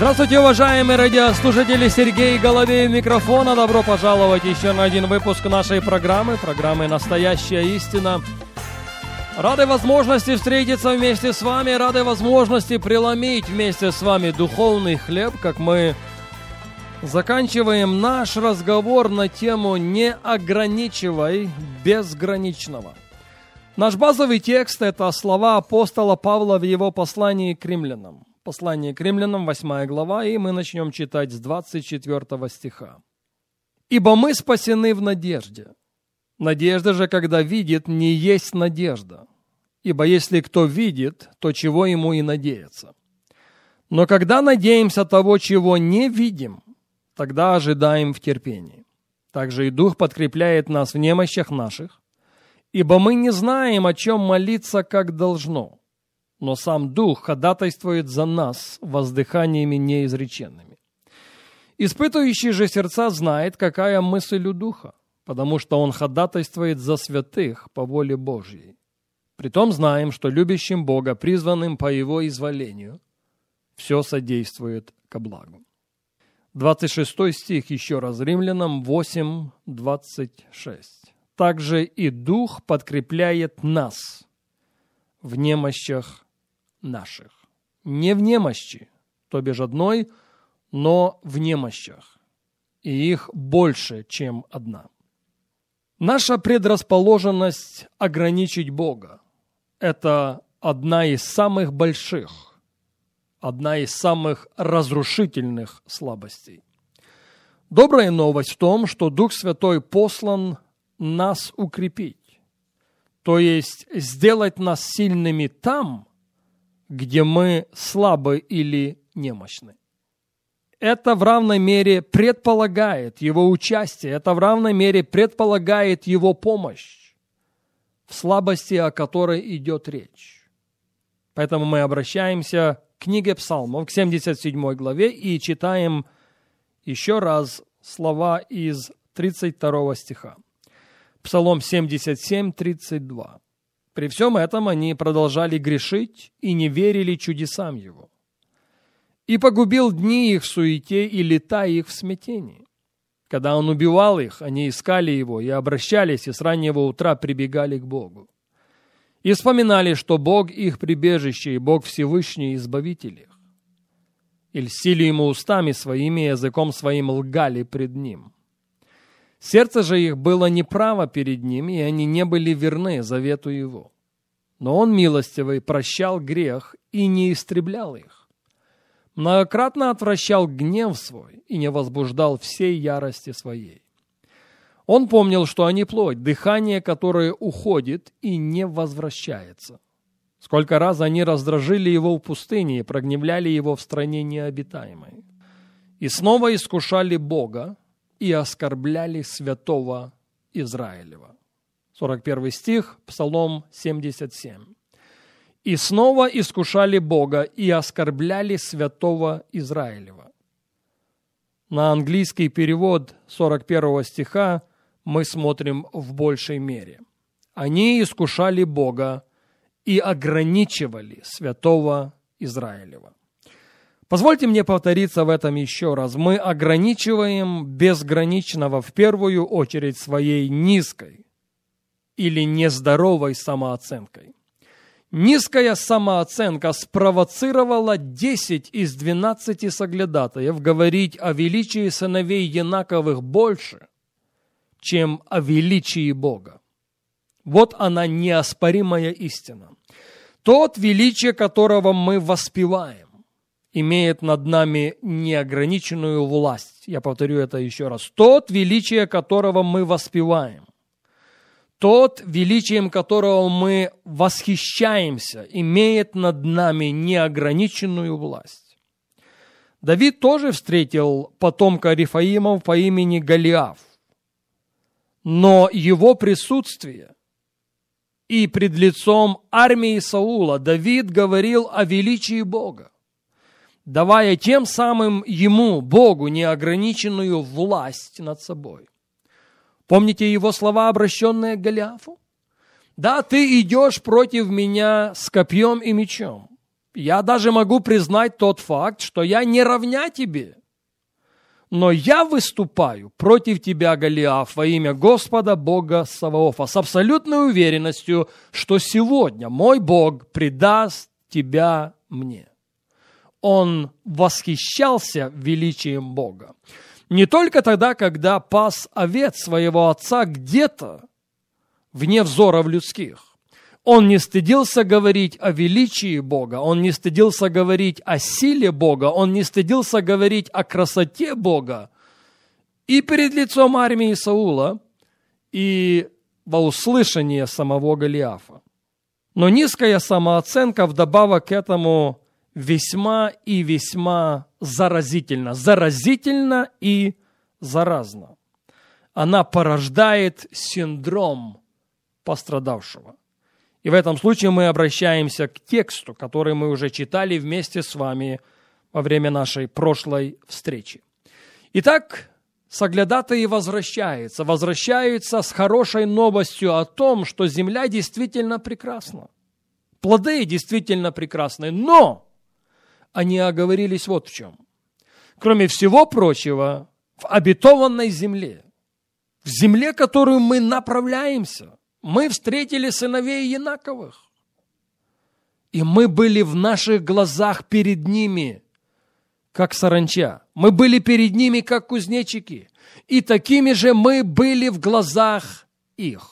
Здравствуйте, уважаемые радиослушатели! Сергей Головей микрофона. Добро пожаловать еще на один выпуск нашей программы, программы «Настоящая истина». Рады возможности встретиться вместе с вами, рады возможности преломить вместе с вами духовный хлеб, как мы заканчиваем наш разговор на тему «Не ограничивай безграничного». Наш базовый текст – это слова апостола Павла в его послании к римлянам. Послание к римлянам, 8 глава, и мы начнем читать с 24 стиха. «Ибо мы спасены в надежде. Надежда же, когда видит, не есть надежда. Ибо если кто видит, то чего ему и надеяться. Но когда надеемся того, чего не видим, тогда ожидаем в терпении. Также и Дух подкрепляет нас в немощах наших, ибо мы не знаем, о чем молиться, как должно» но сам Дух ходатайствует за нас воздыханиями неизреченными. Испытывающий же сердца знает, какая мысль у Духа, потому что он ходатайствует за святых по воле Божьей. Притом знаем, что любящим Бога, призванным по Его изволению, все содействует ко благу. 26 стих еще раз Римлянам 8, 26. Также и Дух подкрепляет нас в немощах наших. Не в немощи, то бишь одной, но в немощах. И их больше, чем одна. Наша предрасположенность ограничить Бога – это одна из самых больших, одна из самых разрушительных слабостей. Добрая новость в том, что Дух Святой послан нас укрепить, то есть сделать нас сильными там, где мы слабы или немощны. Это в равной мере предполагает его участие, это в равной мере предполагает его помощь в слабости, о которой идет речь. Поэтому мы обращаемся к книге Псалмов, к 77 главе, и читаем еще раз слова из 32 стиха. Псалом 77, 32. При всем этом они продолжали грешить и не верили чудесам Его. И погубил дни их в суете и лета их в смятении. Когда Он убивал их, они искали Его и обращались, и с раннего утра прибегали к Богу. И вспоминали, что Бог их прибежище, и Бог Всевышний Избавитель их. И льстили Ему устами своими, языком своим лгали пред Ним. Сердце же их было неправо перед ним, и они не были верны завету его. Но он милостивый прощал грех и не истреблял их. Многократно отвращал гнев свой и не возбуждал всей ярости своей. Он помнил, что они плоть, дыхание, которое уходит и не возвращается. Сколько раз они раздражили его в пустыне и прогневляли его в стране необитаемой. И снова искушали Бога, и оскорбляли святого Израилева. 41 стих, Псалом 77. «И снова искушали Бога и оскорбляли святого Израилева». На английский перевод 41 стиха мы смотрим в большей мере. Они искушали Бога и ограничивали святого Израилева. Позвольте мне повториться в этом еще раз. Мы ограничиваем безграничного в первую очередь своей низкой или нездоровой самооценкой. Низкая самооценка спровоцировала 10 из 12 соглядатаев говорить о величии сыновей Янаковых больше, чем о величии Бога. Вот она неоспоримая истина. Тот величие, которого мы воспеваем, имеет над нами неограниченную власть. Я повторю это еще раз. Тот, величие которого мы воспеваем, тот, величием которого мы восхищаемся, имеет над нами неограниченную власть. Давид тоже встретил потомка Рифаимов по имени Голиаф, но его присутствие и пред лицом армии Саула Давид говорил о величии Бога, давая тем самым ему, Богу, неограниченную власть над собой. Помните его слова, обращенные к Голиафу? Да, ты идешь против меня с копьем и мечом. Я даже могу признать тот факт, что я не равня тебе. Но я выступаю против тебя, Голиаф, во имя Господа Бога Саваофа, с абсолютной уверенностью, что сегодня мой Бог предаст тебя мне. Он восхищался величием Бога. Не только тогда, когда пас овец своего отца где-то вне взоров людских, он не стыдился говорить о величии Бога, он не стыдился говорить о силе Бога, он не стыдился говорить о красоте Бога. И перед лицом армии Саула, и во услышание самого Голиафа. Но низкая самооценка вдобавок к этому весьма и весьма заразительна. Заразительна и заразна. Она порождает синдром пострадавшего. И в этом случае мы обращаемся к тексту, который мы уже читали вместе с вами во время нашей прошлой встречи. Итак, соглядатые возвращаются, возвращаются с хорошей новостью о том, что земля действительно прекрасна. Плоды действительно прекрасны, но они оговорились вот в чем. Кроме всего прочего, в обетованной земле, в земле, которую мы направляемся – мы встретили сыновей Янаковых. И мы были в наших глазах перед ними, как саранча. Мы были перед ними, как кузнечики. И такими же мы были в глазах их.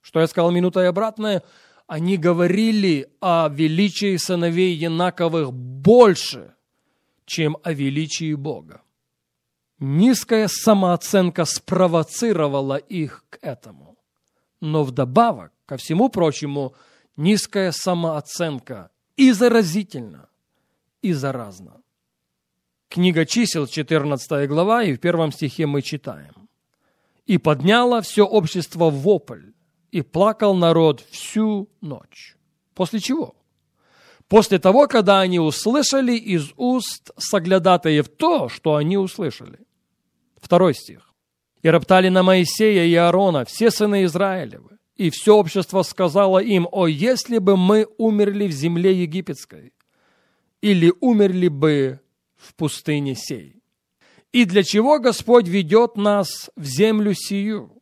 Что я сказал минутой обратное? Они говорили о величии сыновей Янаковых больше, чем о величии Бога. Низкая самооценка спровоцировала их к этому но вдобавок ко всему прочему низкая самооценка и заразительна, и заразна. Книга чисел, 14 глава, и в первом стихе мы читаем. «И подняло все общество вопль, и плакал народ всю ночь». После чего? После того, когда они услышали из уст соглядатаев то, что они услышали. Второй стих. И роптали на Моисея и Аарона все сыны Израилевы. И все общество сказало им, о, если бы мы умерли в земле египетской, или умерли бы в пустыне сей. И для чего Господь ведет нас в землю сию?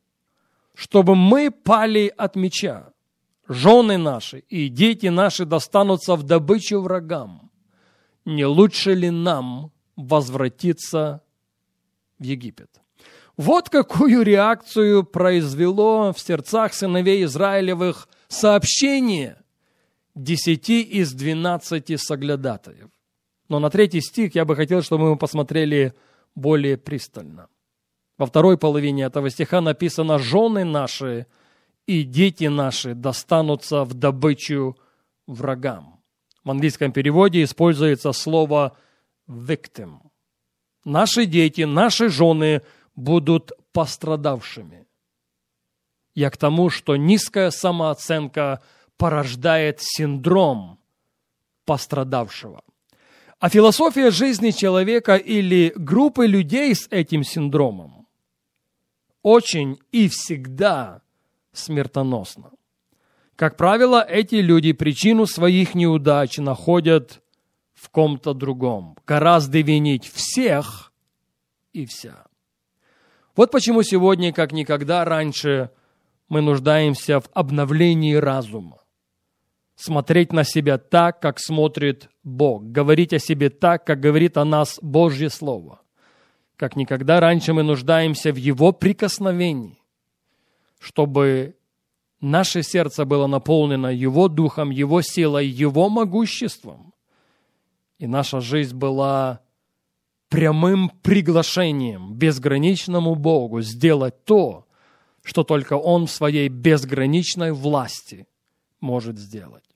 Чтобы мы пали от меча. Жены наши и дети наши достанутся в добычу врагам. Не лучше ли нам возвратиться в Египет? Вот какую реакцию произвело в сердцах сыновей Израилевых сообщение десяти из двенадцати соглядатаев. Но на третий стих я бы хотел, чтобы мы посмотрели более пристально. Во второй половине этого стиха написано «Жены наши и дети наши достанутся в добычу врагам». В английском переводе используется слово «victim». Наши дети, наши жены – будут пострадавшими. Я к тому, что низкая самооценка порождает синдром пострадавшего. А философия жизни человека или группы людей с этим синдромом очень и всегда смертоносна. Как правило, эти люди причину своих неудач находят в ком-то другом. Гораздо винить всех и вся. Вот почему сегодня, как никогда раньше, мы нуждаемся в обновлении разума. Смотреть на себя так, как смотрит Бог. Говорить о себе так, как говорит о нас Божье Слово. Как никогда раньше мы нуждаемся в Его прикосновении, чтобы наше сердце было наполнено Его Духом, Его силой, Его могуществом. И наша жизнь была прямым приглашением безграничному Богу сделать то, что только Он в своей безграничной власти может сделать.